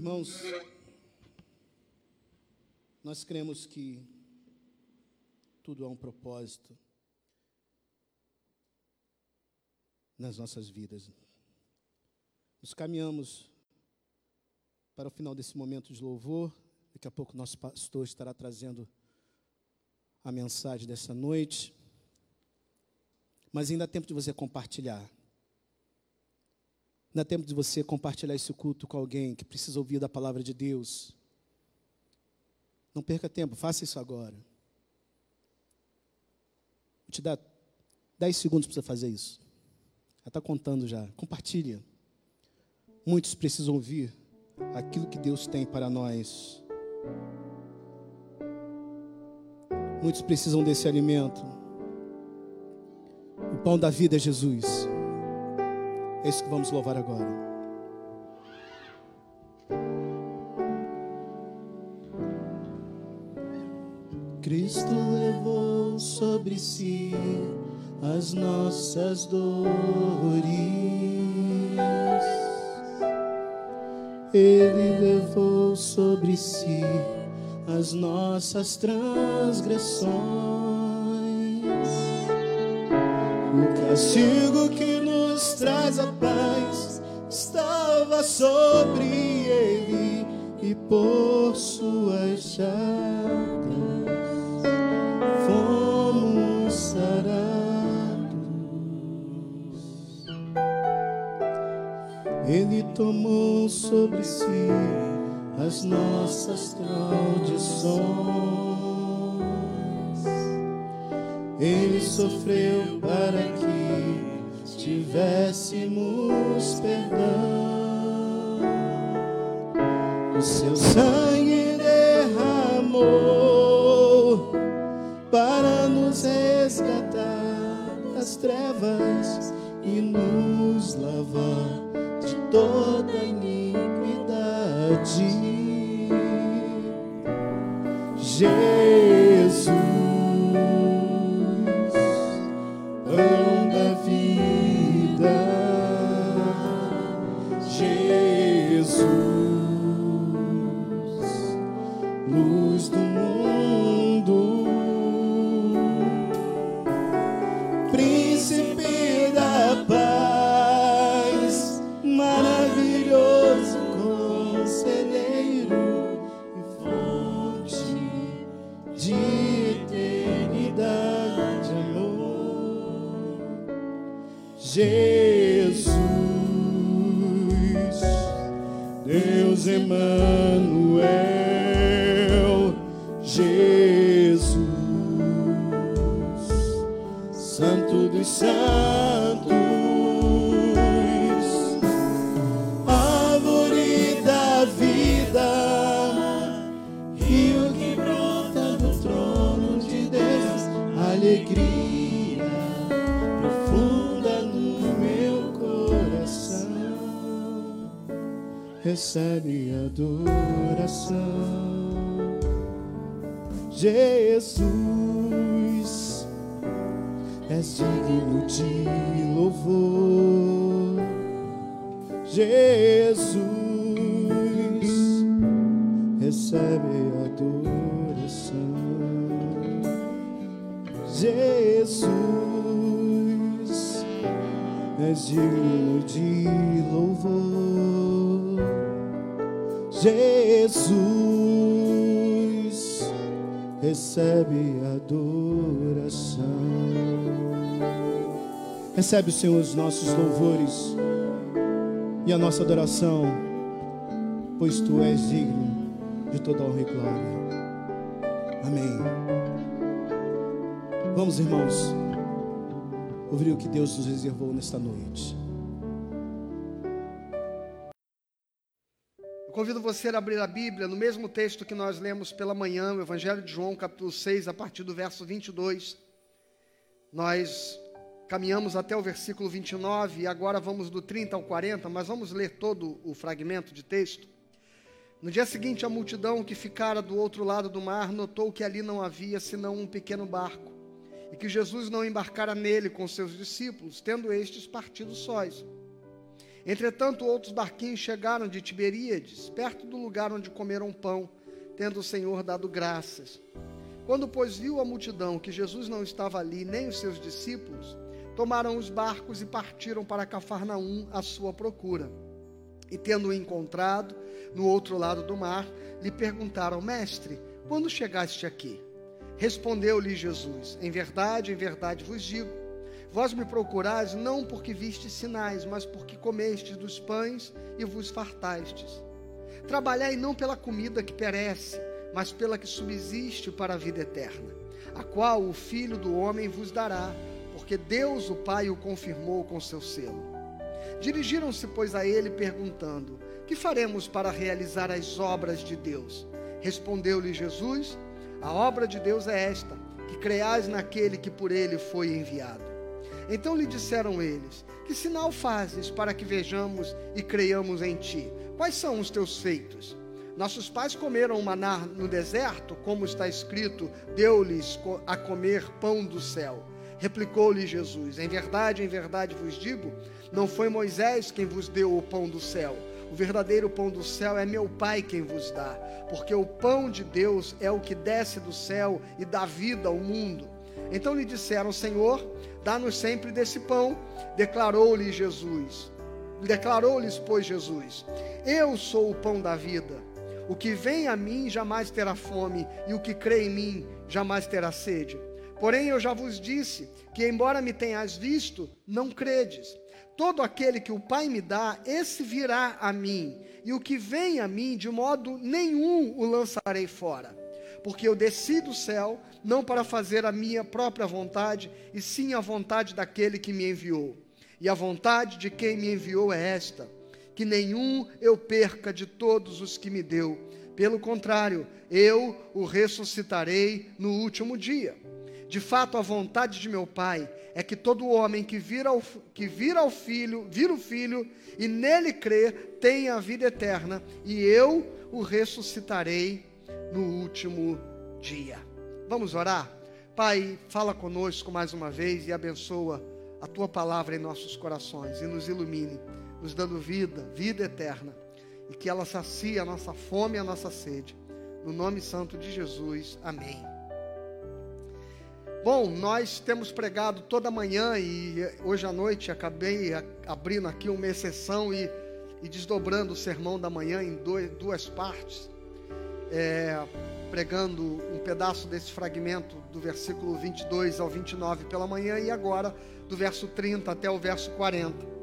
Irmãos, nós cremos que tudo há um propósito nas nossas vidas. Nos caminhamos para o final desse momento de louvor. Daqui a pouco nosso pastor estará trazendo a mensagem dessa noite. Mas ainda há tempo de você compartilhar. Ainda há tempo de você compartilhar esse culto com alguém que precisa ouvir da palavra de Deus. Não perca tempo, faça isso agora. Vou te dar 10 segundos para você fazer isso. Já está contando já. Compartilha. Muitos precisam ouvir aquilo que Deus tem para nós. Muitos precisam desse alimento. O pão da vida é Jesus. É isso que vamos louvar agora. Cristo levou sobre si as nossas dores. Ele levou sobre si as nossas transgressões. O castigo que traz a paz estava sobre ele e por suas chagas fomos sarados. Ele tomou sobre si as nossas tradições. Ele sofreu para que tivéssemos perdão. O seu sangue Recebe adoração, Jesus, és digno de louvor, Jesus, recebe adoração. Jesus, és digno de Jesus, recebe adoração. Recebe, Senhor, os nossos louvores e a nossa adoração, pois Tu és digno de toda honra e glória. Amém. Vamos, irmãos, ouvir o que Deus nos reservou nesta noite. Eu convido você a abrir a Bíblia no mesmo texto que nós lemos pela manhã, o Evangelho de João, capítulo 6, a partir do verso 22. Nós caminhamos até o versículo 29 e agora vamos do 30 ao 40, mas vamos ler todo o fragmento de texto. No dia seguinte, a multidão que ficara do outro lado do mar notou que ali não havia senão um pequeno barco e que Jesus não embarcara nele com seus discípulos, tendo estes partido sós. Entretanto, outros barquinhos chegaram de Tiberíades, perto do lugar onde comeram pão, tendo o Senhor dado graças. Quando, pois, viu a multidão que Jesus não estava ali, nem os seus discípulos, tomaram os barcos e partiram para Cafarnaum à sua procura. E tendo-o encontrado no outro lado do mar, lhe perguntaram: Mestre, quando chegaste aqui? Respondeu-lhe Jesus: Em verdade, em verdade vos digo Vós me procurais não porque vistes sinais, mas porque comestes dos pães e vos fartastes. Trabalhai não pela comida que perece, mas pela que subsiste para a vida eterna, a qual o Filho do homem vos dará, porque Deus o Pai o confirmou com seu selo. Dirigiram-se, pois, a ele, perguntando: Que faremos para realizar as obras de Deus? Respondeu-lhe Jesus: A obra de Deus é esta, que creais naquele que por ele foi enviado. Então lhe disseram eles: Que sinal fazes para que vejamos e creiamos em ti? Quais são os teus feitos? Nossos pais comeram maná no deserto, como está escrito: Deu-lhes a comer pão do céu. Replicou-lhe Jesus: Em verdade, em verdade vos digo, não foi Moisés quem vos deu o pão do céu. O verdadeiro pão do céu é meu Pai quem vos dá, porque o pão de Deus é o que desce do céu e dá vida ao mundo. Então lhe disseram: Senhor, dá-nos sempre desse pão. Declarou-lhe Jesus. Declarou-lhes, pois, Jesus: Eu sou o pão da vida. O que vem a mim jamais terá fome, e o que crê em mim jamais terá sede. Porém, eu já vos disse que, embora me tenhas visto, não credes. Todo aquele que o Pai me dá, esse virá a mim, e o que vem a mim, de modo nenhum o lançarei fora. Porque eu desci do céu não para fazer a minha própria vontade, e sim a vontade daquele que me enviou. E a vontade de quem me enviou é esta: que nenhum eu perca de todos os que me deu. Pelo contrário, eu o ressuscitarei no último dia. De fato, a vontade de meu Pai é que todo homem que vira que vira ao filho, vira o filho e nele crê, tenha a vida eterna, e eu o ressuscitarei no último dia. Vamos orar? Pai, fala conosco mais uma vez e abençoa a tua palavra em nossos corações e nos ilumine, nos dando vida, vida eterna, e que ela sacie a nossa fome e a nossa sede. No nome santo de Jesus. Amém. Bom, nós temos pregado toda manhã e hoje à noite acabei abrindo aqui uma exceção e, e desdobrando o sermão da manhã em dois, duas partes. É, pregando um pedaço desse fragmento do versículo 22 ao 29 pela manhã e agora do verso 30 até o verso 40.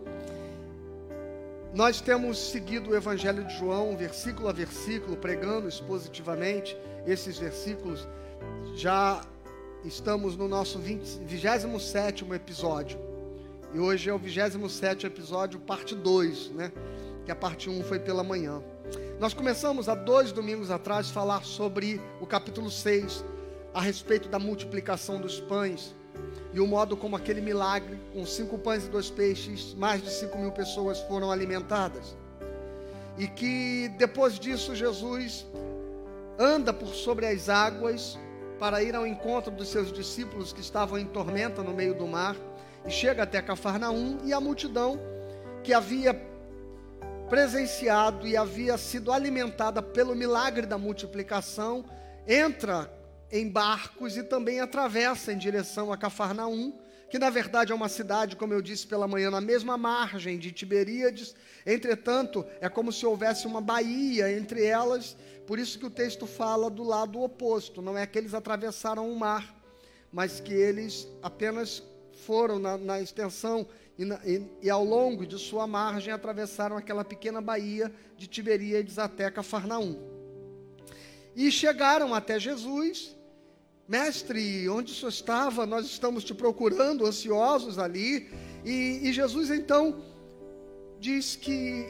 Nós temos seguido o Evangelho de João, versículo a versículo, pregando expositivamente esses versículos. Já estamos no nosso 20, 27 episódio. E hoje é o 27 episódio, parte 2, né? Que a parte 1 foi pela manhã. Nós começamos há dois domingos atrás a falar sobre o capítulo 6, a respeito da multiplicação dos pães e o modo como aquele milagre, com cinco pães e dois peixes, mais de cinco mil pessoas foram alimentadas. E que depois disso Jesus anda por sobre as águas para ir ao encontro dos seus discípulos que estavam em tormenta no meio do mar e chega até Cafarnaum e a multidão que havia presenciado e havia sido alimentada pelo milagre da multiplicação, entra em barcos e também atravessa em direção a Cafarnaum, que na verdade é uma cidade, como eu disse pela manhã, na mesma margem de Tiberíades. Entretanto, é como se houvesse uma baía entre elas, por isso que o texto fala do lado oposto. Não é que eles atravessaram o mar, mas que eles apenas foram na, na extensão e, e, e, ao longo de sua margem atravessaram aquela pequena baía de Tiberíades até Cafarnaum. E chegaram até Jesus. Mestre, onde o senhor estava? Nós estamos te procurando, ansiosos ali. E, e Jesus então diz que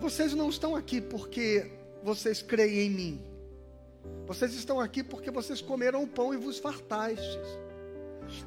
vocês não estão aqui porque vocês creem em mim. Vocês estão aqui porque vocês comeram o pão e vos fartastes.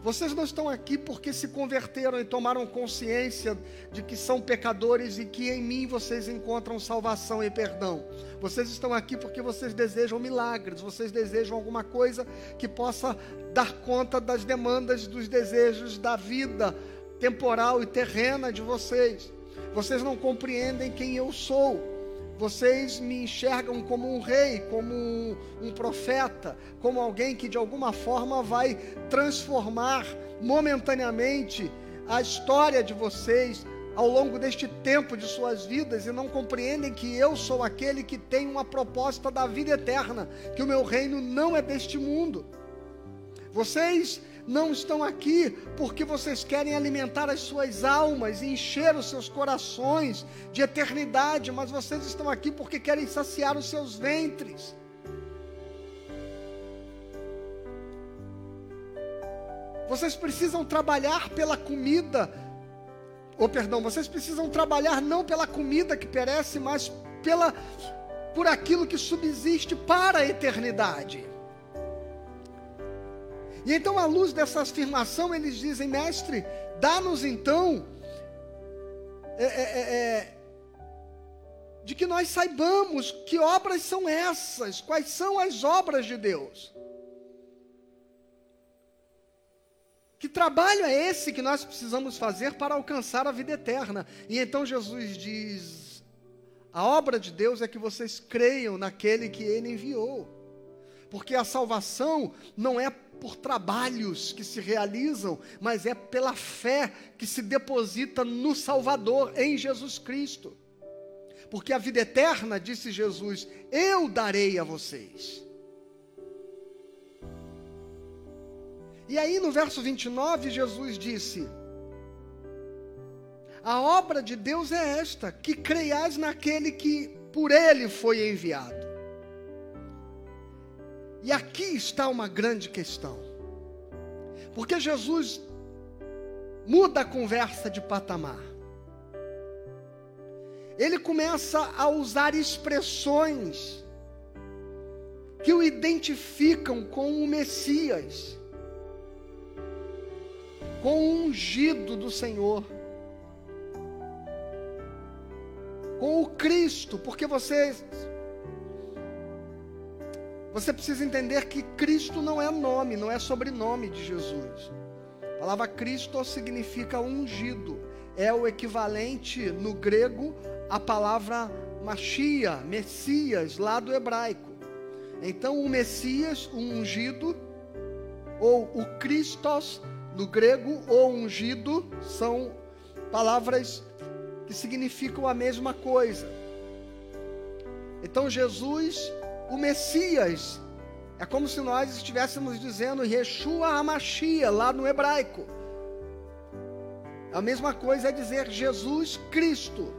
Vocês não estão aqui porque se converteram e tomaram consciência de que são pecadores e que em mim vocês encontram salvação e perdão. Vocês estão aqui porque vocês desejam milagres, vocês desejam alguma coisa que possa dar conta das demandas, dos desejos da vida temporal e terrena de vocês. Vocês não compreendem quem eu sou. Vocês me enxergam como um rei, como um, um, profeta, como alguém que de alguma forma vai transformar momentaneamente a história de vocês ao longo deste tempo de suas vidas e não compreendem que eu sou aquele que tem uma proposta da vida eterna, que o meu reino não é deste mundo. Vocês não estão aqui porque vocês querem alimentar as suas almas e encher os seus corações de eternidade, mas vocês estão aqui porque querem saciar os seus ventres. Vocês precisam trabalhar pela comida, ou perdão, vocês precisam trabalhar não pela comida que perece, mas pela por aquilo que subsiste para a eternidade. E então, à luz dessa afirmação, eles dizem, mestre, dá-nos então é, é, é, é, de que nós saibamos que obras são essas, quais são as obras de Deus. Que trabalho é esse que nós precisamos fazer para alcançar a vida eterna? E então Jesus diz: a obra de Deus é que vocês creiam naquele que ele enviou. Porque a salvação não é por trabalhos que se realizam, mas é pela fé que se deposita no Salvador, em Jesus Cristo. Porque a vida eterna, disse Jesus, eu darei a vocês. E aí no verso 29, Jesus disse: A obra de Deus é esta, que creiais naquele que por ele foi enviado. E aqui está uma grande questão. Porque Jesus muda a conversa de patamar. Ele começa a usar expressões que o identificam com o Messias, com o ungido do Senhor, com o Cristo, porque vocês você precisa entender que Cristo não é nome, não é sobrenome de Jesus. A palavra Cristo significa ungido. É o equivalente no grego à palavra Machia, Messias, lá do hebraico. Então, o Messias, o ungido, ou o Christos, no grego, ou ungido, são palavras que significam a mesma coisa. Então, Jesus o Messias. É como se nós estivéssemos dizendo Yeshua Hamashia, lá no hebraico. A mesma coisa é dizer Jesus Cristo.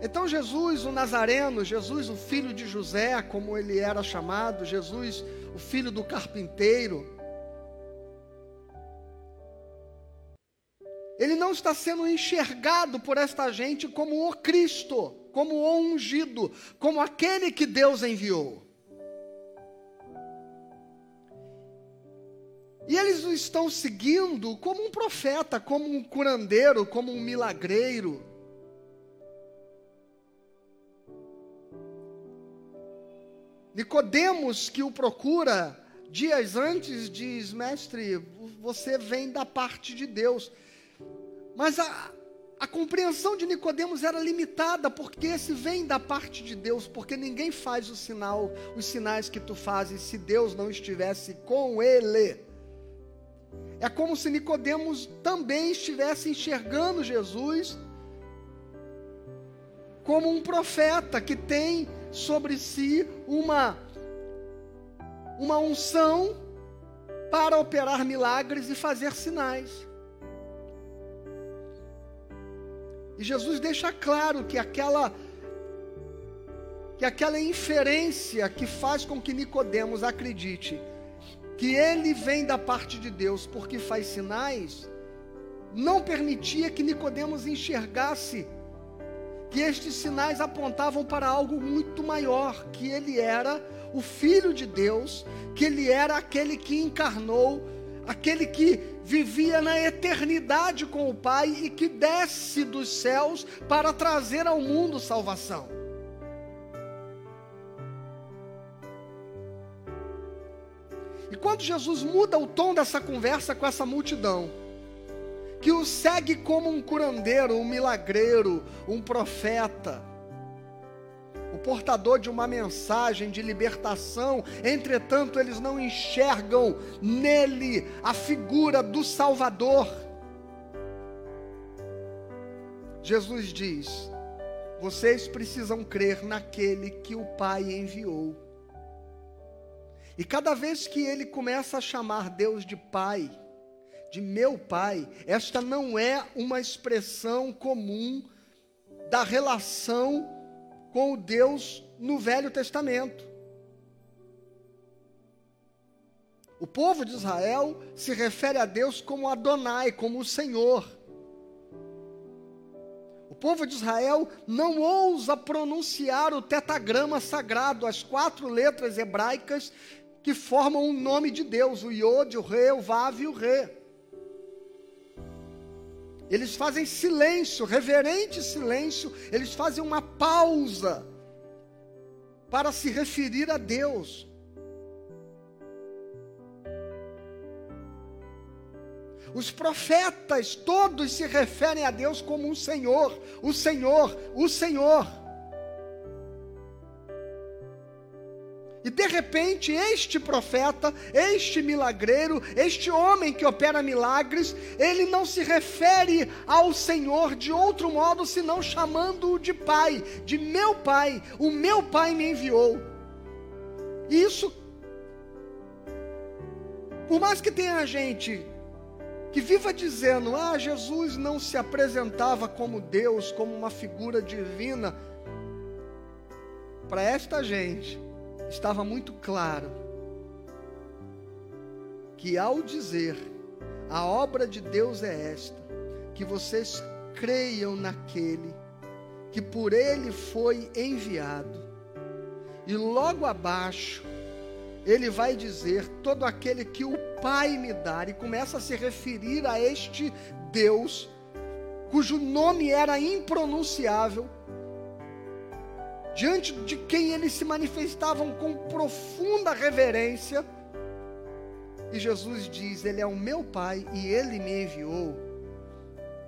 Então, Jesus, o Nazareno, Jesus, o filho de José, como ele era chamado, Jesus, o filho do carpinteiro, ele não está sendo enxergado por esta gente como o Cristo como o ungido, como aquele que Deus enviou. E eles o estão seguindo como um profeta, como um curandeiro, como um milagreiro. Nicodemos que o procura dias antes diz: "Mestre, você vem da parte de Deus". Mas a, a compreensão de Nicodemos era limitada, porque esse vem da parte de Deus, porque ninguém faz o sinal, os sinais que tu fazes se Deus não estivesse com ele. É como se Nicodemos também estivesse enxergando Jesus como um profeta que tem sobre si uma uma unção para operar milagres e fazer sinais. E Jesus deixa claro que aquela que aquela inferência que faz com que Nicodemos acredite que ele vem da parte de Deus porque faz sinais, não permitia que Nicodemos enxergasse que estes sinais apontavam para algo muito maior, que ele era o filho de Deus, que ele era aquele que encarnou, aquele que vivia na eternidade com o Pai e que desce dos céus para trazer ao mundo salvação. E quando Jesus muda o tom dessa conversa com essa multidão, que o segue como um curandeiro, um milagreiro, um profeta, portador de uma mensagem de libertação, entretanto, eles não enxergam nele a figura do Salvador. Jesus diz: vocês precisam crer naquele que o Pai enviou. E cada vez que ele começa a chamar Deus de Pai, de meu Pai, esta não é uma expressão comum da relação com o Deus no Velho Testamento. O povo de Israel se refere a Deus como Adonai, como o Senhor. O povo de Israel não ousa pronunciar o tetagrama sagrado, as quatro letras hebraicas que formam o nome de Deus, o Yod, o Re, o Vav e o Re. Eles fazem silêncio, reverente silêncio, eles fazem uma pausa para se referir a Deus. Os profetas todos se referem a Deus como um Senhor, o Senhor, o Senhor. E de repente, este profeta, este milagreiro, este homem que opera milagres, ele não se refere ao Senhor de outro modo senão chamando-o de Pai, de meu Pai, o meu Pai me enviou. E isso, por mais que tenha gente que viva dizendo: ah, Jesus não se apresentava como Deus, como uma figura divina. Para esta gente, estava muito claro que ao dizer a obra de Deus é esta, que vocês creiam naquele que por ele foi enviado, e logo abaixo, ele vai dizer: todo aquele que o Pai me dar, e começa a se referir a este Deus, cujo nome era impronunciável, diante de quem eles se manifestavam com profunda reverência. E Jesus diz: Ele é o meu Pai e Ele me enviou.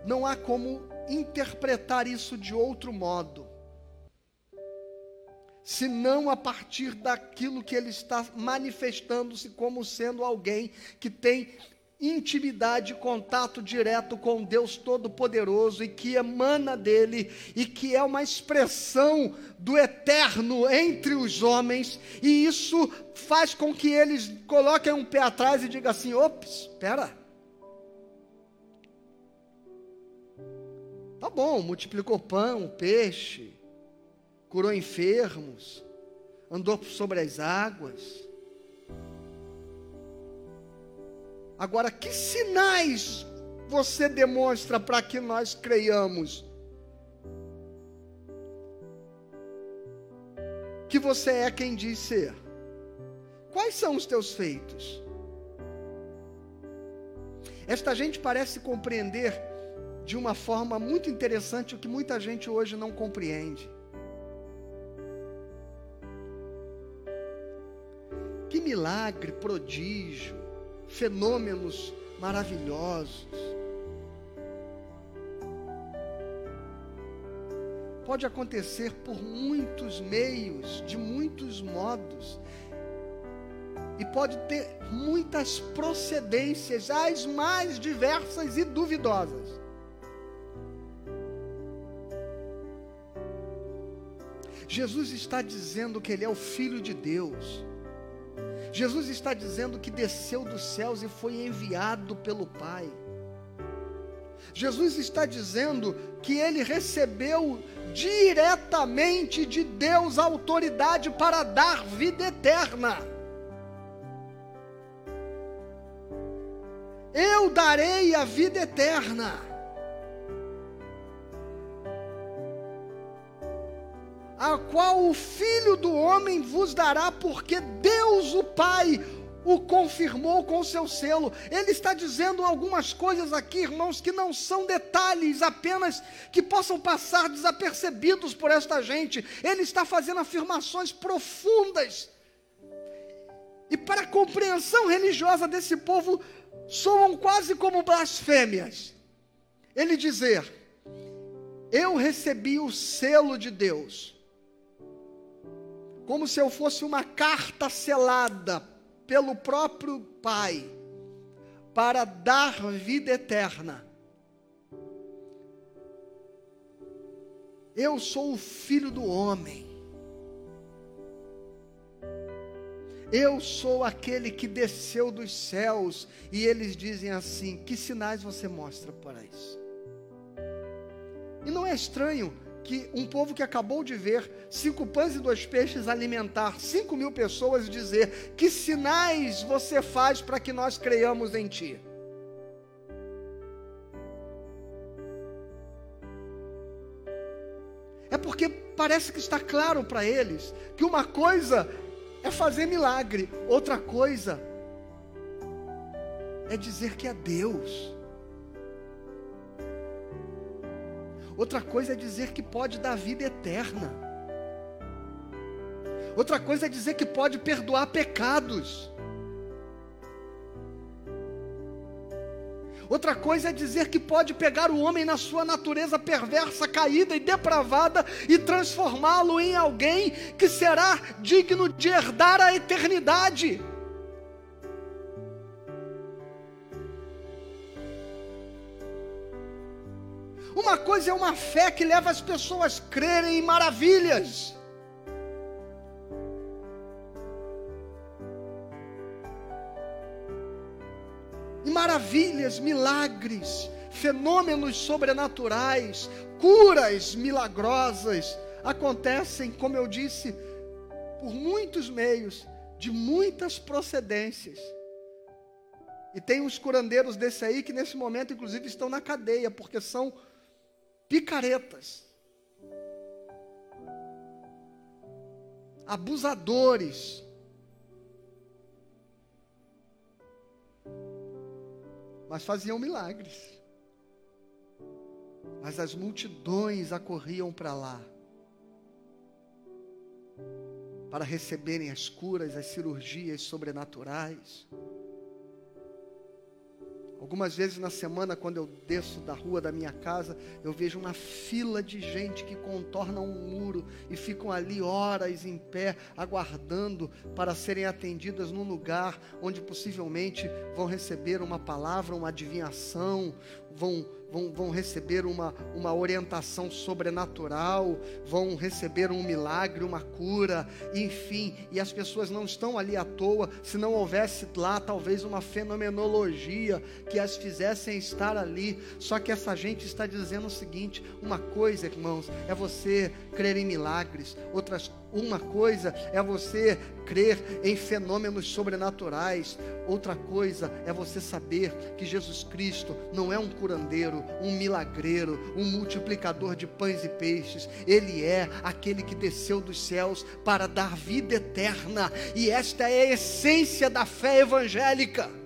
Não há como interpretar isso de outro modo senão a partir daquilo que ele está manifestando-se como sendo alguém que tem intimidade, contato direto com Deus Todo-Poderoso e que emana dele e que é uma expressão do eterno entre os homens, e isso faz com que eles coloquem um pé atrás e digam assim: ops, espera. Tá bom, multiplicou pão, peixe, curou enfermos, andou sobre as águas. Agora, que sinais você demonstra para que nós creiamos que você é quem diz ser? Quais são os teus feitos? Esta gente parece compreender de uma forma muito interessante o que muita gente hoje não compreende. Que milagre, prodígio, fenômenos maravilhosos. Pode acontecer por muitos meios, de muitos modos, e pode ter muitas procedências, as mais diversas e duvidosas. Jesus está dizendo que Ele é o Filho de Deus. Jesus está dizendo que desceu dos céus e foi enviado pelo Pai. Jesus está dizendo que ele recebeu diretamente de Deus a autoridade para dar vida eterna. Eu darei a vida eterna. Qual o Filho do Homem vos dará, porque Deus o Pai o confirmou com seu selo. Ele está dizendo algumas coisas aqui, irmãos, que não são detalhes apenas que possam passar desapercebidos por esta gente. Ele está fazendo afirmações profundas. E para a compreensão religiosa desse povo, soam quase como blasfêmias. ele dizer: Eu recebi o selo de Deus, como se eu fosse uma carta selada pelo próprio Pai, para dar vida eterna. Eu sou o filho do homem. Eu sou aquele que desceu dos céus. E eles dizem assim: Que sinais você mostra para isso? E não é estranho que um povo que acabou de ver cinco pães e dois peixes alimentar cinco mil pessoas dizer: Que sinais você faz para que nós creiamos em Ti? É porque parece que está claro para eles que uma coisa é fazer milagre, outra coisa é dizer que é Deus. Outra coisa é dizer que pode dar vida eterna. Outra coisa é dizer que pode perdoar pecados. Outra coisa é dizer que pode pegar o homem na sua natureza perversa, caída e depravada e transformá-lo em alguém que será digno de herdar a eternidade. Uma coisa é uma fé que leva as pessoas a crerem em maravilhas. E maravilhas, milagres, fenômenos sobrenaturais, curas milagrosas acontecem, como eu disse, por muitos meios, de muitas procedências. E tem uns curandeiros desse aí que nesse momento, inclusive, estão na cadeia, porque são picaretas, abusadores. Mas faziam milagres. Mas as multidões acorriam para lá para receberem as curas, as cirurgias sobrenaturais. Algumas vezes na semana, quando eu desço da rua da minha casa, eu vejo uma fila de gente que contorna um muro e ficam ali horas em pé, aguardando para serem atendidas num lugar onde possivelmente vão receber uma palavra, uma adivinhação, vão vão, vão receber uma, uma orientação sobrenatural, vão receber um milagre, uma cura, enfim, e as pessoas não estão ali à toa, se não houvesse lá talvez uma fenomenologia que as fizessem estar ali, só que essa gente está dizendo o seguinte: uma coisa, irmãos, é você crer em milagres, outras uma coisa é você crer em fenômenos sobrenaturais, outra coisa é você saber que Jesus Cristo não é um curandeiro, um milagreiro, um multiplicador de pães e peixes, ele é aquele que desceu dos céus para dar vida eterna, e esta é a essência da fé evangélica.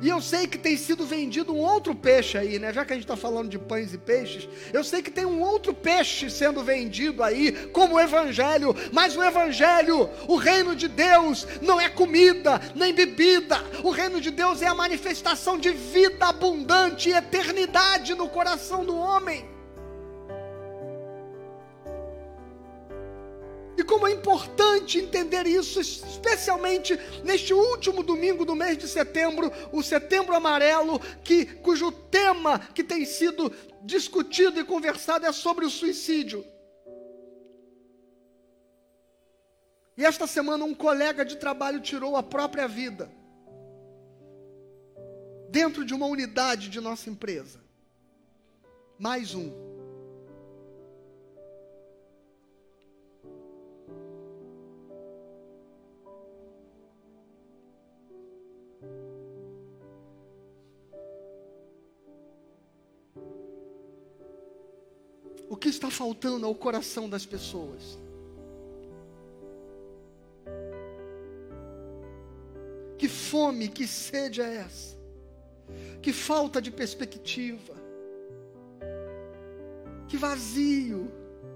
E eu sei que tem sido vendido um outro peixe aí, né? Já que a gente está falando de pães e peixes, eu sei que tem um outro peixe sendo vendido aí, como Evangelho, mas o Evangelho, o reino de Deus, não é comida nem bebida, o reino de Deus é a manifestação de vida abundante e eternidade no coração do homem. Como é importante entender isso, especialmente neste último domingo do mês de setembro, o Setembro Amarelo, que cujo tema que tem sido discutido e conversado é sobre o suicídio. E esta semana um colega de trabalho tirou a própria vida dentro de uma unidade de nossa empresa. Mais um. Que está faltando ao coração das pessoas? Que fome, que sede é essa? Que falta de perspectiva? Que vazio,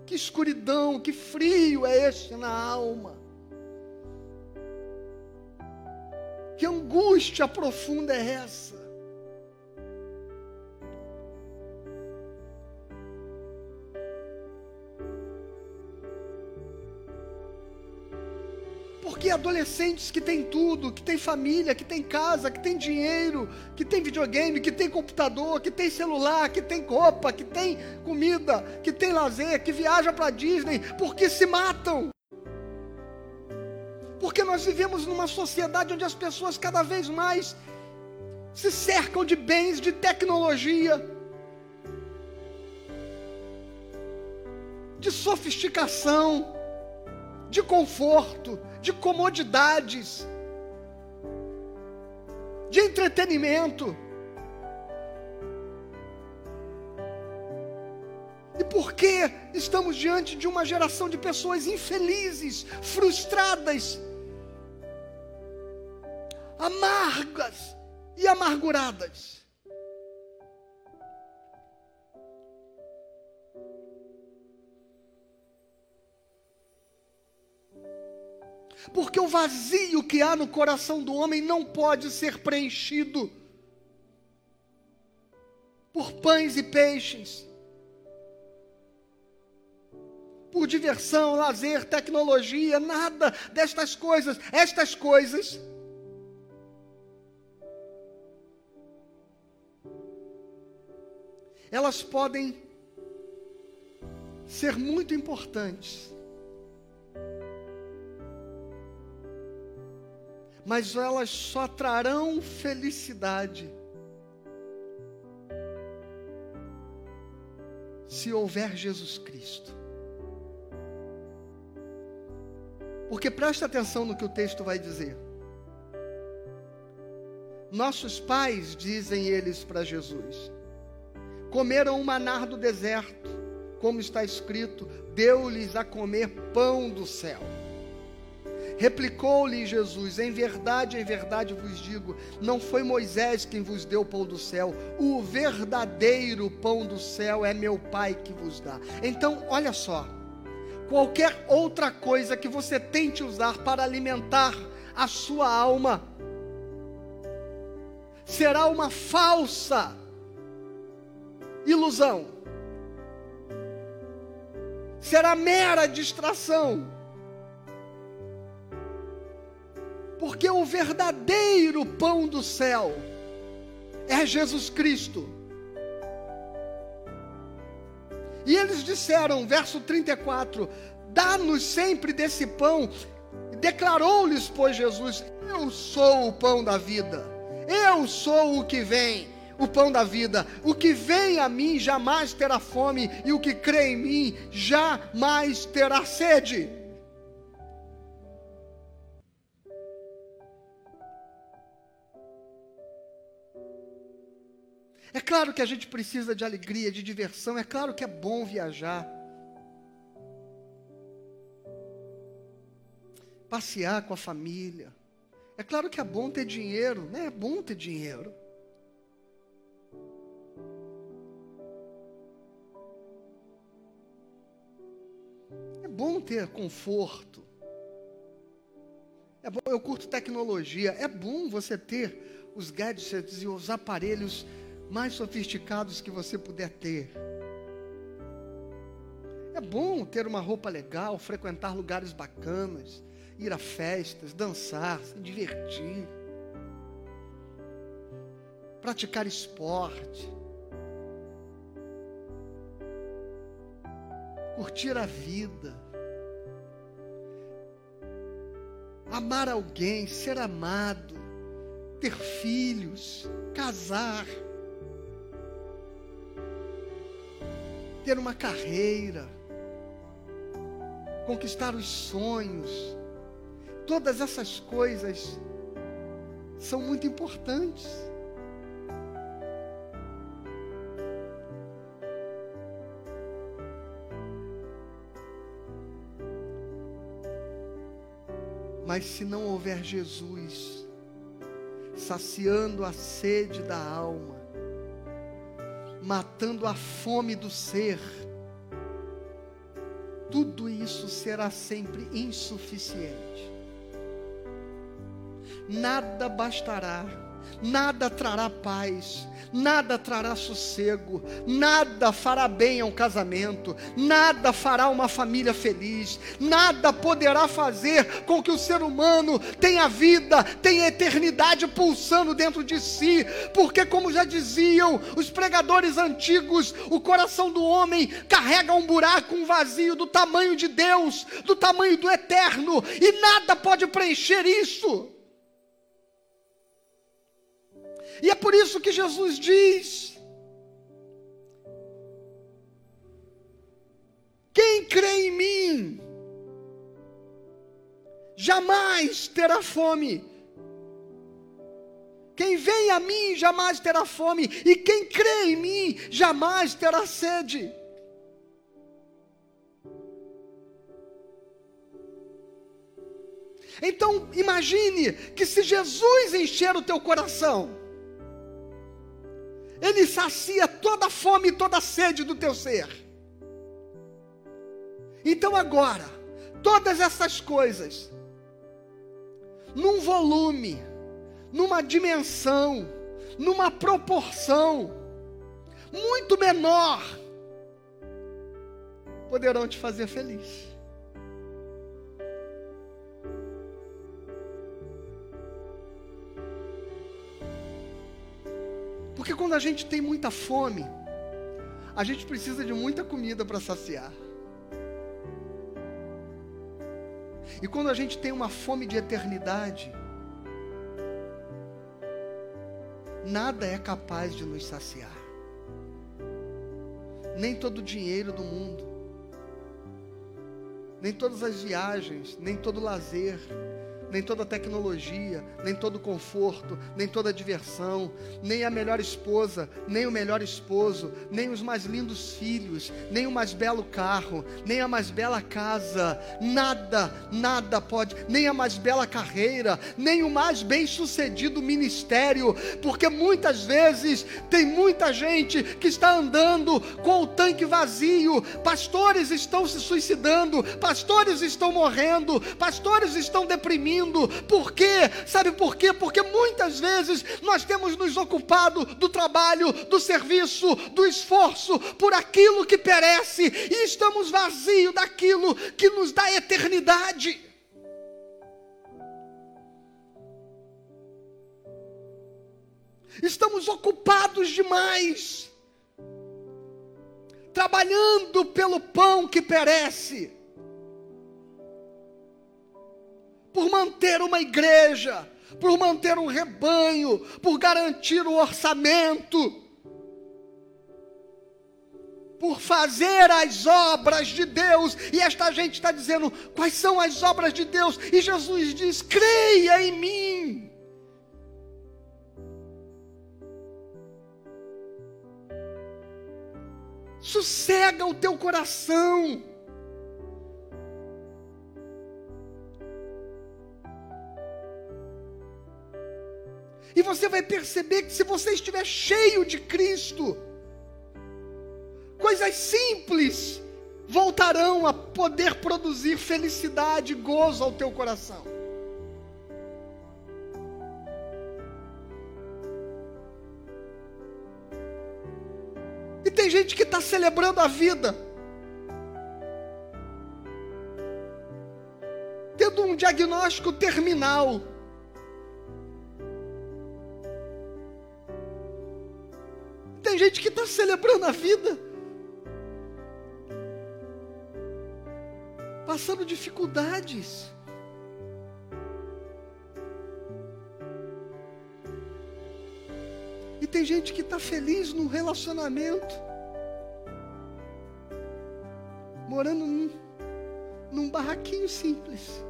que escuridão, que frio é este na alma? Que angústia profunda é essa? Adolescentes que têm tudo, que têm família, que têm casa, que têm dinheiro, que têm videogame, que têm computador, que têm celular, que têm roupa, que têm comida, que têm lazer, que viajam para Disney, porque se matam. Porque nós vivemos numa sociedade onde as pessoas cada vez mais se cercam de bens, de tecnologia, de sofisticação, de conforto, de comodidades, de entretenimento. E por que estamos diante de uma geração de pessoas infelizes, frustradas, amargas e amarguradas? Porque o vazio que há no coração do homem não pode ser preenchido por pães e peixes, por diversão, lazer, tecnologia, nada destas coisas. Estas coisas elas podem ser muito importantes. Mas elas só trarão felicidade se houver Jesus Cristo. Porque presta atenção no que o texto vai dizer. Nossos pais, dizem eles para Jesus, comeram o manar do deserto, como está escrito, deu-lhes a comer pão do céu. Replicou-lhe Jesus: Em verdade, em verdade vos digo, não foi Moisés quem vos deu o pão do céu, o verdadeiro pão do céu é meu Pai que vos dá. Então, olha só, qualquer outra coisa que você tente usar para alimentar a sua alma, será uma falsa ilusão, será mera distração porque o verdadeiro pão do céu é Jesus Cristo. E eles disseram, verso 34: Dá-nos sempre desse pão. Declarou-lhes, pois, Jesus: Eu sou o pão da vida, eu sou o que vem, o pão da vida. O que vem a mim jamais terá fome, e o que crê em mim jamais terá sede. É claro que a gente precisa de alegria, de diversão, é claro que é bom viajar. Passear com a família. É claro que é bom ter dinheiro, né? É bom ter dinheiro. É bom ter conforto. É bom, eu curto tecnologia. É bom você ter os gadgets e os aparelhos mais sofisticados que você puder ter. É bom ter uma roupa legal, frequentar lugares bacanas, ir a festas, dançar, se divertir, praticar esporte, curtir a vida, amar alguém, ser amado, ter filhos, casar. Ter uma carreira, conquistar os sonhos, todas essas coisas são muito importantes. Mas se não houver Jesus saciando a sede da alma, matando a fome do ser, tudo isso será sempre insuficiente. nada bastará, nada trará paz, nada trará sossego, nada fará bem a um casamento, nada fará uma família feliz, nada poderá fazer com que o ser humano tenha vida, tenha eternidade pulsando dentro de si, porque, como já diziam os pregadores antigos, o coração do homem carrega um buraco, um vazio do tamanho de Deus, do tamanho do eterno, e nada pode preencher isso. E é por isso que Jesus diz: Quem crê em mim, jamais terá fome. Quem vem a mim jamais terá fome, e quem crê em mim jamais terá sede. Então, imagine que se Jesus encher o teu coração, ele sacia toda a fome e toda a sede do teu ser. Então agora, todas essas coisas, num volume, numa dimensão, numa proporção muito menor, poderão te fazer feliz. Porque quando a gente tem muita fome, a gente precisa de muita comida para saciar. E quando a gente tem uma fome de eternidade, nada é capaz de nos saciar. Nem todo o dinheiro do mundo, nem todas as viagens, nem todo o lazer, nem toda tecnologia, nem todo conforto, nem toda diversão, nem a melhor esposa, nem o melhor esposo, nem os mais lindos filhos, nem o mais belo carro, nem a mais bela casa, nada, nada pode, nem a mais bela carreira, nem o mais bem-sucedido ministério, porque muitas vezes tem muita gente que está andando com o tanque vazio, pastores estão se suicidando, pastores estão morrendo, pastores estão por quê? Sabe por quê? Porque muitas vezes nós temos nos ocupado do trabalho, do serviço, do esforço por aquilo que perece e estamos vazios daquilo que nos dá eternidade. Estamos ocupados demais, trabalhando pelo pão que perece por manter uma igreja, por manter um rebanho, por garantir o orçamento, por fazer as obras de Deus. E esta gente está dizendo: quais são as obras de Deus? E Jesus diz: creia em mim. Sossega o teu coração. E você vai perceber que se você estiver cheio de Cristo, coisas simples voltarão a poder produzir felicidade e gozo ao teu coração. E tem gente que está celebrando a vida, tendo um diagnóstico terminal. Celebrando a vida, passando dificuldades. E tem gente que está feliz no relacionamento, morando num, num barraquinho simples.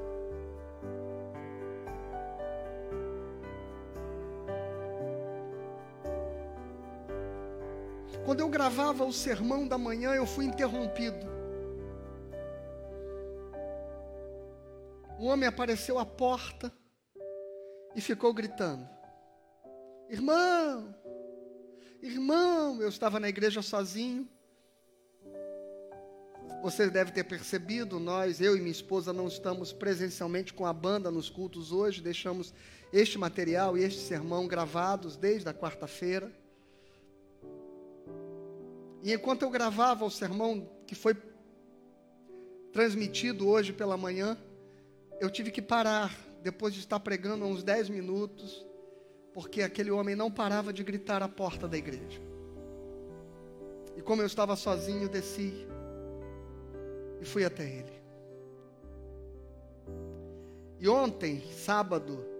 Gravava o sermão da manhã, eu fui interrompido. Um homem apareceu à porta e ficou gritando: Irmão, irmão, eu estava na igreja sozinho. Você deve ter percebido, nós, eu e minha esposa, não estamos presencialmente com a banda nos cultos hoje, deixamos este material e este sermão gravados desde a quarta-feira. E enquanto eu gravava o sermão que foi transmitido hoje pela manhã, eu tive que parar, depois de estar pregando uns 10 minutos, porque aquele homem não parava de gritar à porta da igreja. E como eu estava sozinho, desci e fui até ele. E ontem, sábado,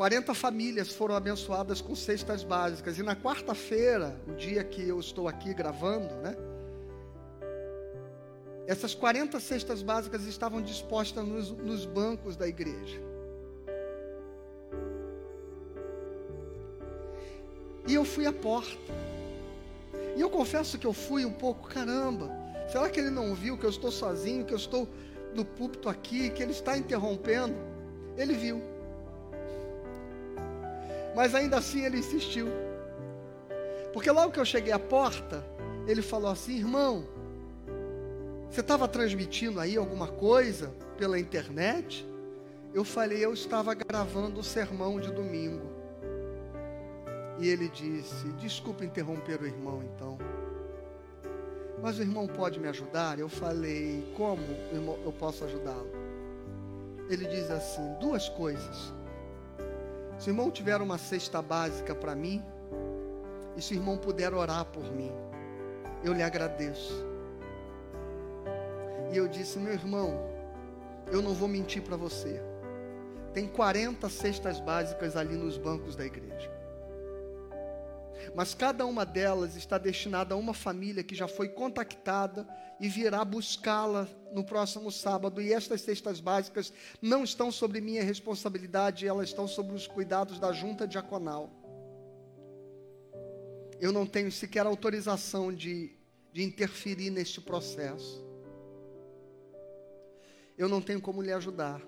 40 famílias foram abençoadas com cestas básicas. E na quarta-feira, o dia que eu estou aqui gravando, né? Essas 40 cestas básicas estavam dispostas nos, nos bancos da igreja. E eu fui à porta. E eu confesso que eu fui um pouco, caramba, será que ele não viu que eu estou sozinho, que eu estou no púlpito aqui, que ele está interrompendo? Ele viu. Mas ainda assim ele insistiu. Porque logo que eu cheguei à porta, ele falou assim: irmão, você estava transmitindo aí alguma coisa pela internet? Eu falei: eu estava gravando o sermão de domingo. E ele disse: desculpa interromper o irmão então. Mas o irmão pode me ajudar? Eu falei: como eu posso ajudá-lo? Ele diz assim: duas coisas. Se o irmão tiver uma cesta básica para mim, e se o irmão puder orar por mim, eu lhe agradeço. E eu disse, meu irmão, eu não vou mentir para você. Tem 40 cestas básicas ali nos bancos da igreja mas cada uma delas está destinada a uma família que já foi contactada e virá buscá-la no próximo sábado. E estas cestas básicas não estão sobre minha responsabilidade, elas estão sobre os cuidados da junta diaconal. Eu não tenho sequer autorização de, de interferir neste processo. Eu não tenho como lhe ajudar.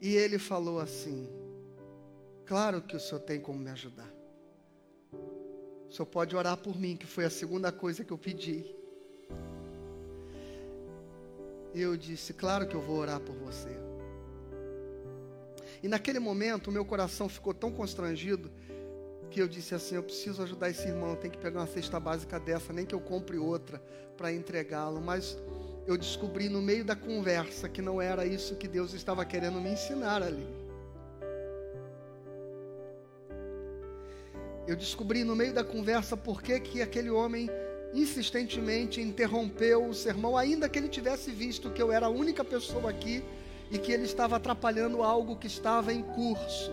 E ele falou assim: Claro que o Senhor tem como me ajudar. O Senhor pode orar por mim, que foi a segunda coisa que eu pedi. Eu disse: Claro que eu vou orar por você. E naquele momento, o meu coração ficou tão constrangido que eu disse assim: Eu preciso ajudar esse irmão. Tenho que pegar uma cesta básica dessa, nem que eu compre outra para entregá-lo. Mas eu descobri no meio da conversa que não era isso que Deus estava querendo me ensinar ali. Eu descobri no meio da conversa por que, que aquele homem insistentemente interrompeu o sermão, ainda que ele tivesse visto que eu era a única pessoa aqui e que ele estava atrapalhando algo que estava em curso.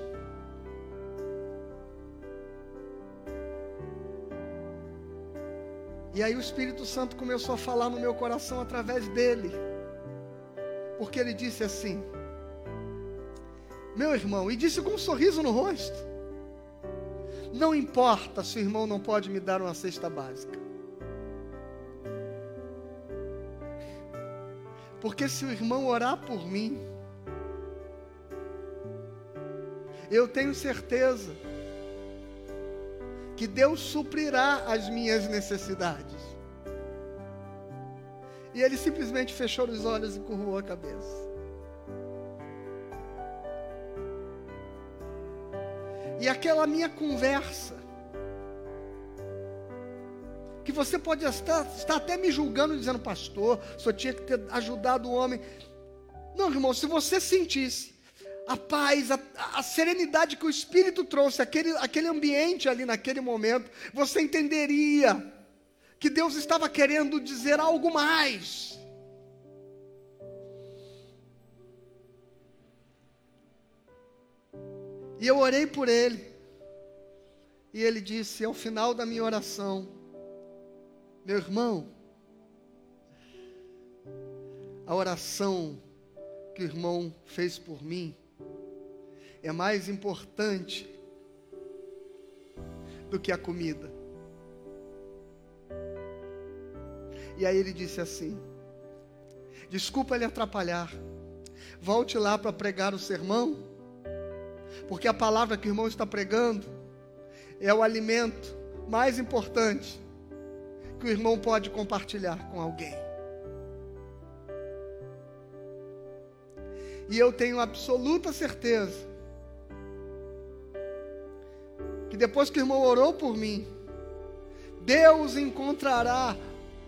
E aí o Espírito Santo começou a falar no meu coração através dele. Porque ele disse assim: Meu irmão, e disse com um sorriso no rosto: não importa se o irmão não pode me dar uma cesta básica. Porque se o irmão orar por mim, eu tenho certeza que Deus suprirá as minhas necessidades. E ele simplesmente fechou os olhos e curvou a cabeça. E aquela minha conversa, que você pode estar, estar até me julgando, dizendo, pastor, só tinha que ter ajudado o homem. Não, irmão, se você sentisse a paz, a, a, serenidade que o Espírito trouxe, aquele, aquele ambiente ali naquele momento, você entenderia que Deus estava querendo dizer algo mais. E eu orei por ele. E ele disse ao final da minha oração: Meu irmão, a oração que o irmão fez por mim é mais importante do que a comida. E aí ele disse assim: Desculpa lhe atrapalhar. Volte lá para pregar o sermão porque a palavra que o irmão está pregando é o alimento mais importante que o irmão pode compartilhar com alguém. E eu tenho absoluta certeza que depois que o irmão orou por mim, Deus encontrará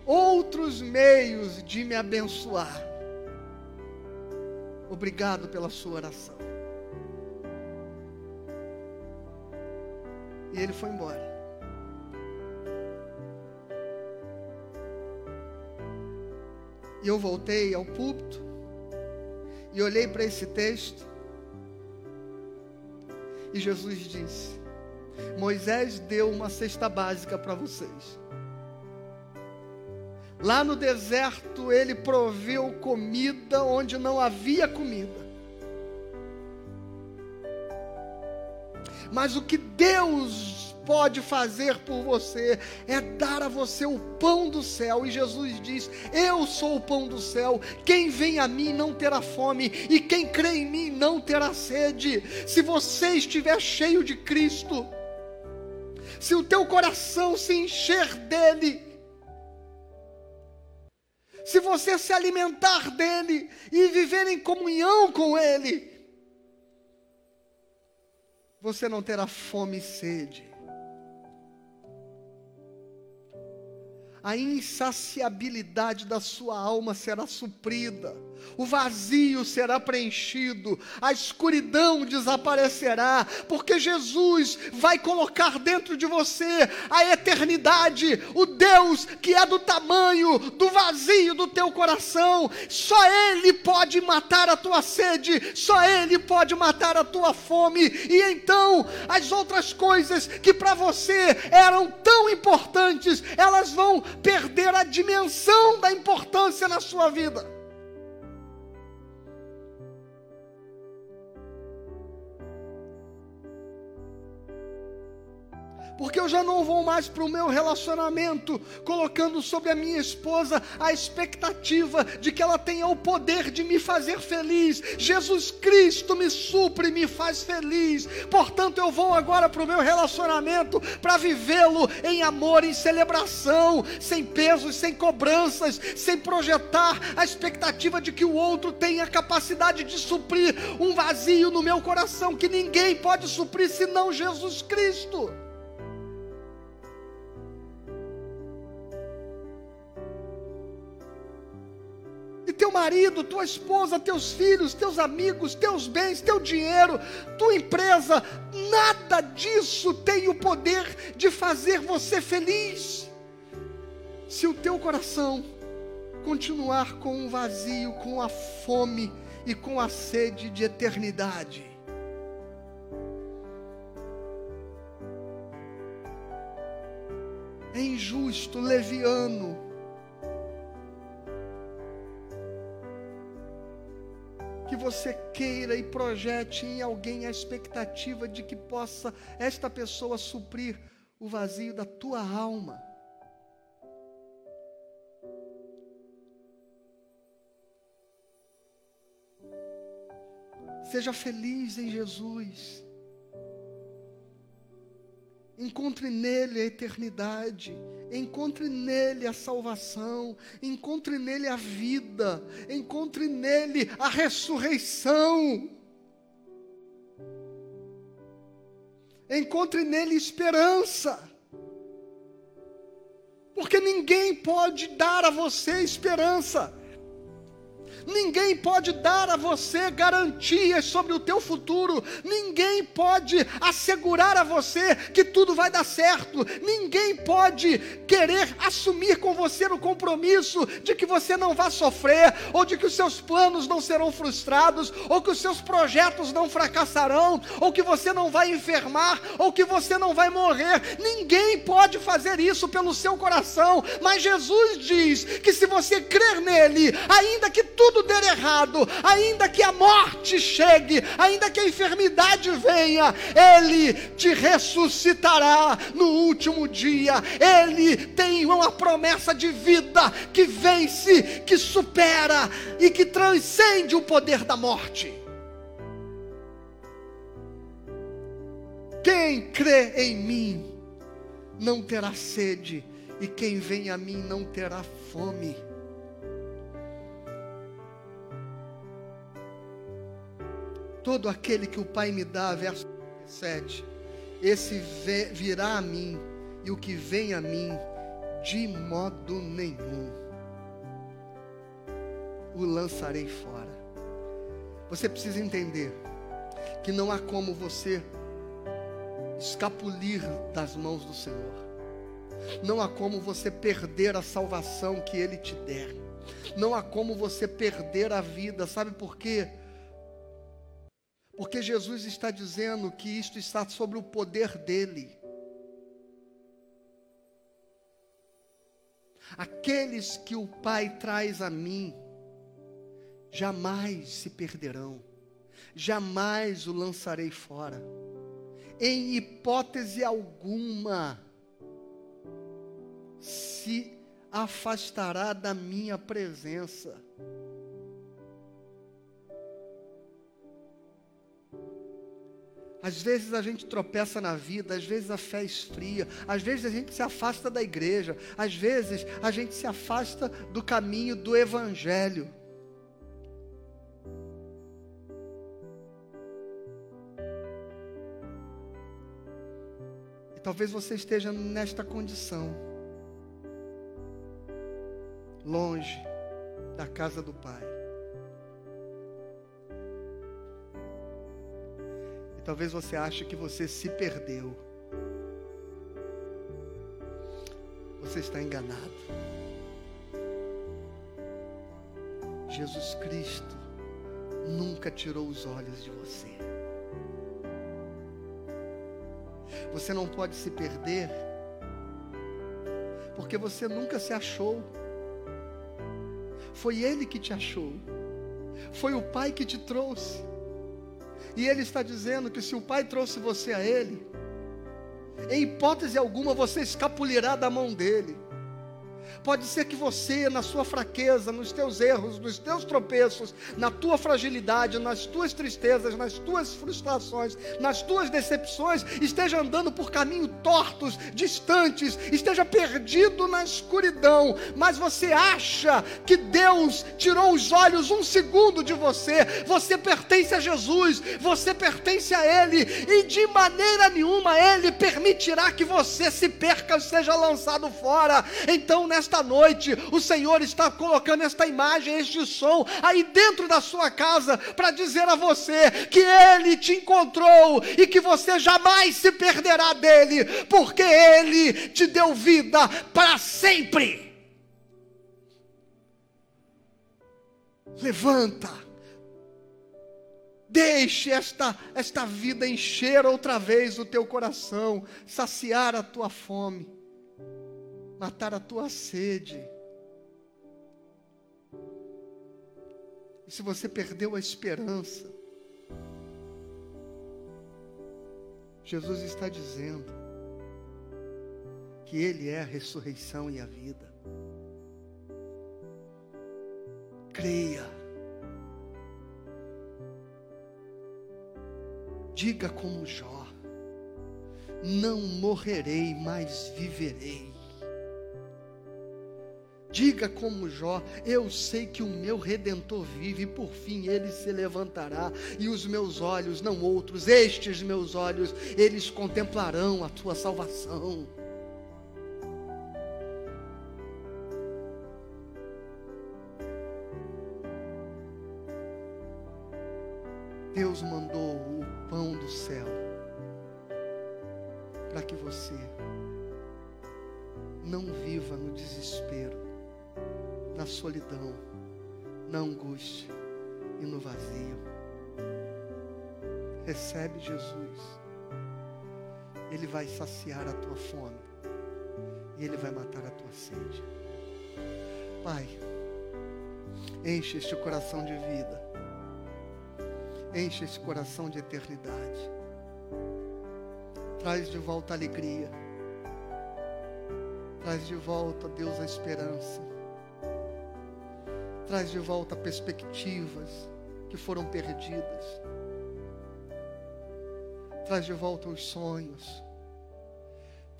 outros meios de me abençoar. Obrigado pela sua oração. E ele foi embora. E eu voltei ao púlpito e olhei para esse texto. E Jesus disse: Moisés deu uma cesta básica para vocês. Lá no deserto ele proveu comida onde não havia comida. Mas o que Deus pode fazer por você é dar a você o pão do céu. E Jesus diz: Eu sou o pão do céu. Quem vem a mim não terá fome, e quem crê em mim não terá sede. Se você estiver cheio de Cristo, se o teu coração se encher dele, se você se alimentar dele e viver em comunhão com ele, você não terá fome e sede. a insaciabilidade da sua alma será suprida, o vazio será preenchido, a escuridão desaparecerá, porque Jesus vai colocar dentro de você a eternidade, o Deus que é do tamanho do vazio do teu coração. Só Ele pode matar a tua sede, só Ele pode matar a tua fome, e então as outras coisas que para você eram tão importantes, elas vão perder a dimensão da importância na sua vida. Porque eu já não vou mais para o meu relacionamento colocando sobre a minha esposa a expectativa de que ela tenha o poder de me fazer feliz. Jesus Cristo me supre e me faz feliz. Portanto, eu vou agora para o meu relacionamento para vivê-lo em amor, em celebração, sem pesos, sem cobranças, sem projetar a expectativa de que o outro tenha capacidade de suprir um vazio no meu coração que ninguém pode suprir senão Jesus Cristo. Teu marido, tua esposa, teus filhos, teus amigos, teus bens, teu dinheiro, tua empresa, nada disso tem o poder de fazer você feliz. Se o teu coração continuar com um vazio, com a fome e com a sede de eternidade. É injusto, leviano, que você queira e projete em alguém a expectativa de que possa esta pessoa suprir o vazio da tua alma. Seja feliz em Jesus. Encontre nele a eternidade, encontre nele a salvação, encontre nele a vida, encontre nele a ressurreição. Encontre nele esperança. Porque ninguém pode dar a você esperança Ninguém pode dar a você garantias sobre o teu futuro. Ninguém pode assegurar a você que tudo vai dar certo. Ninguém pode querer assumir com você o compromisso de que você não vai sofrer, ou de que os seus planos não serão frustrados, ou que os seus projetos não fracassarão, ou que você não vai enfermar, ou que você não vai morrer. Ninguém pode fazer isso pelo seu coração, mas Jesus diz que se você crer nele, ainda que tudo tudo der errado, ainda que a morte chegue, ainda que a enfermidade venha, Ele te ressuscitará no último dia. Ele tem uma promessa de vida que vence, que supera e que transcende o poder da morte. Quem crê em mim não terá sede, e quem vem a mim não terá fome. Todo aquele que o Pai me dá, verso 7, esse virá a mim, e o que vem a mim, de modo nenhum o lançarei fora. Você precisa entender que não há como você escapulir das mãos do Senhor. Não há como você perder a salvação que Ele te der. Não há como você perder a vida. Sabe por quê? Porque Jesus está dizendo que isto está sobre o poder dele. Aqueles que o Pai traz a mim, jamais se perderão, jamais o lançarei fora, em hipótese alguma se afastará da minha presença. Às vezes a gente tropeça na vida, às vezes a fé esfria, às vezes a gente se afasta da igreja, às vezes a gente se afasta do caminho do evangelho. E talvez você esteja nesta condição, longe da casa do Pai. E talvez você ache que você se perdeu. Você está enganado. Jesus Cristo nunca tirou os olhos de você. Você não pode se perder, porque você nunca se achou. Foi Ele que te achou, foi o Pai que te trouxe. E Ele está dizendo que se o Pai trouxe você a Ele, em hipótese alguma você escapulirá da mão dele. Pode ser que você, na sua fraqueza, nos teus erros, nos teus tropeços, na tua fragilidade, nas tuas tristezas, nas tuas frustrações, nas tuas decepções, esteja andando por caminhos tortos, distantes, esteja perdido na escuridão, mas você acha que Deus tirou os olhos um segundo de você, você pertence a Jesus, você pertence a Ele, e de maneira nenhuma Ele permitirá que você se perca, seja lançado fora. Então, nesta nesta noite, o Senhor está colocando esta imagem, este som aí dentro da sua casa para dizer a você que Ele te encontrou e que você jamais se perderá dele, porque Ele te deu vida para sempre. Levanta. Deixe esta, esta vida encher outra vez o teu coração, saciar a tua fome matar a tua sede. E se você perdeu a esperança, Jesus está dizendo que Ele é a ressurreição e a vida. Creia. Diga como Jó: Não morrerei, mas viverei Diga como Jó: Eu sei que o meu redentor vive, e por fim ele se levantará, e os meus olhos, não outros, estes meus olhos, eles contemplarão a tua salvação. Enche este coração de eternidade, traz de volta a alegria, traz de volta, Deus, a esperança traz de volta perspectivas que foram perdidas. Traz de volta os sonhos.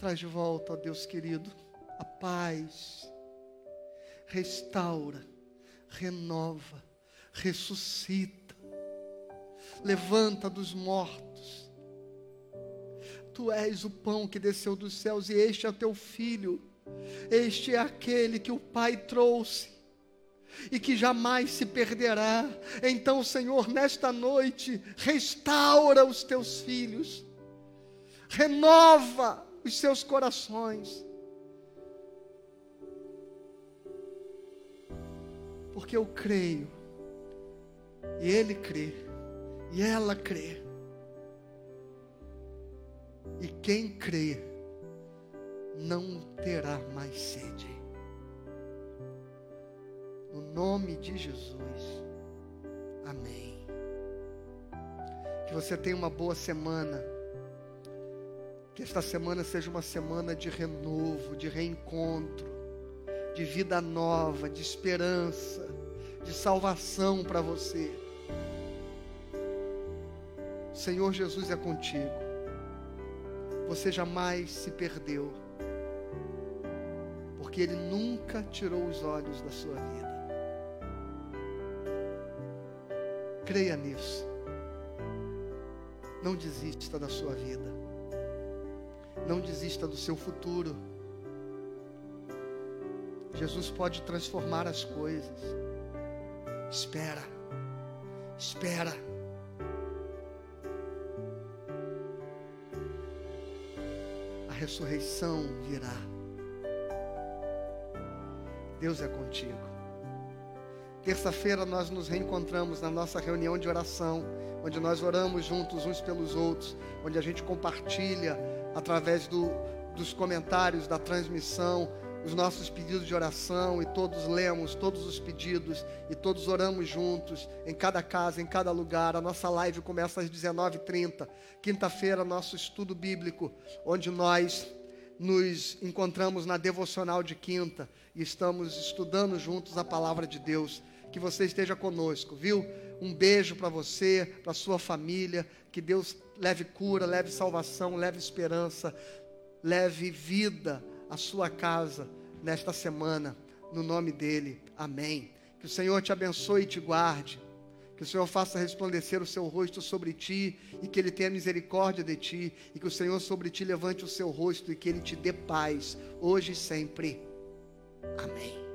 Traz de volta, Deus querido, a paz. Restaura, renova, ressuscita. Levanta dos mortos. Tu és o pão que desceu dos céus e este é teu filho. Este é aquele que o Pai trouxe e que jamais se perderá. Então, Senhor, nesta noite, restaura os teus filhos, renova os seus corações. Porque eu creio, e ele crê, e ela crê. E quem crê, não terá mais sede no nome de Jesus. Amém. Que você tenha uma boa semana. Que esta semana seja uma semana de renovo, de reencontro, de vida nova, de esperança, de salvação para você. Senhor Jesus é contigo. Você jamais se perdeu, porque Ele nunca tirou os olhos da sua vida. Creia nisso. Não desista da sua vida. Não desista do seu futuro. Jesus pode transformar as coisas. Espera. Espera. Ressurreição virá. Deus é contigo. Terça-feira nós nos reencontramos na nossa reunião de oração, onde nós oramos juntos uns pelos outros, onde a gente compartilha através do, dos comentários da transmissão os nossos pedidos de oração e todos lemos todos os pedidos e todos oramos juntos em cada casa, em cada lugar. A nossa live começa às 19h30. Quinta-feira, nosso estudo bíblico, onde nós nos encontramos na devocional de quinta e estamos estudando juntos a palavra de Deus que você esteja conosco, viu? Um beijo para você, para sua família, que Deus leve cura, leve salvação, leve esperança, leve vida à sua casa nesta semana, no nome dele. Amém. Que o Senhor te abençoe e te guarde. Que o Senhor faça resplandecer o seu rosto sobre ti e que Ele tenha misericórdia de ti. E que o Senhor sobre ti levante o seu rosto e que Ele te dê paz, hoje e sempre. Amém.